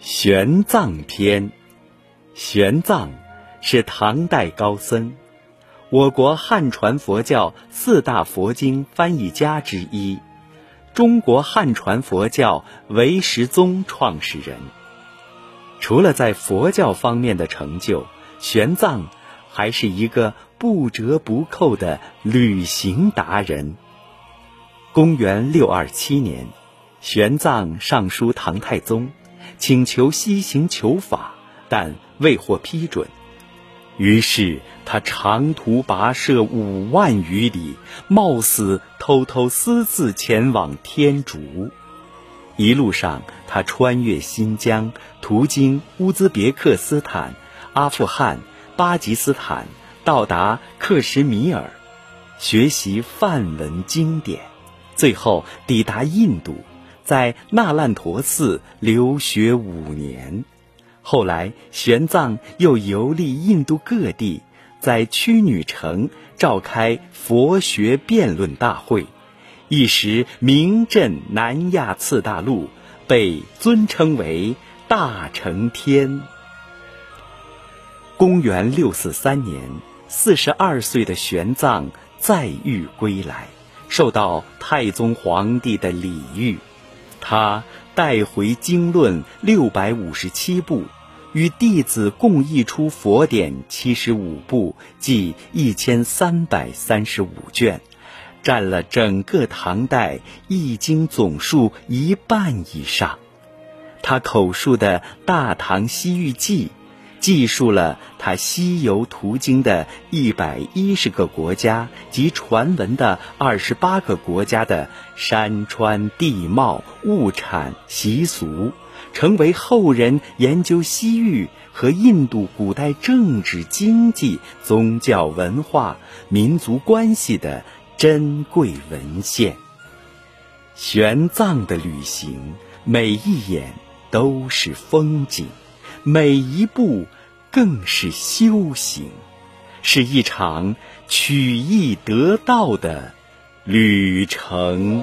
玄奘篇，玄奘是唐代高僧，我国汉传佛教四大佛经翻译家之一，中国汉传佛教唯识宗创始人。除了在佛教方面的成就，玄奘还是一个不折不扣的旅行达人。公元六二七年，玄奘上书唐太宗。请求西行求法，但未获批准。于是他长途跋涉五万余里，冒死偷偷私自前往天竺。一路上，他穿越新疆，途经乌兹别克斯坦、阿富汗、巴基斯坦，到达克什米尔，学习梵文经典，最后抵达印度。在那烂陀寺留学五年，后来玄奘又游历印度各地，在屈女城召开佛学辩论大会，一时名震南亚次大陆，被尊称为大成天。公元六四三年，四十二岁的玄奘再遇归来，受到太宗皇帝的礼遇。他带回经论六百五十七部，与弟子共译出佛典七十五部，即一千三百三十五卷，占了整个唐代译经总数一半以上。他口述的《大唐西域记》。记述了他西游途经的一百一十个国家及传闻的二十八个国家的山川地貌、物产习俗，成为后人研究西域和印度古代政治、经济、宗教、文化、民族关系的珍贵文献。玄奘的旅行，每一眼都是风景。每一步更是修行，是一场取义得道的旅程。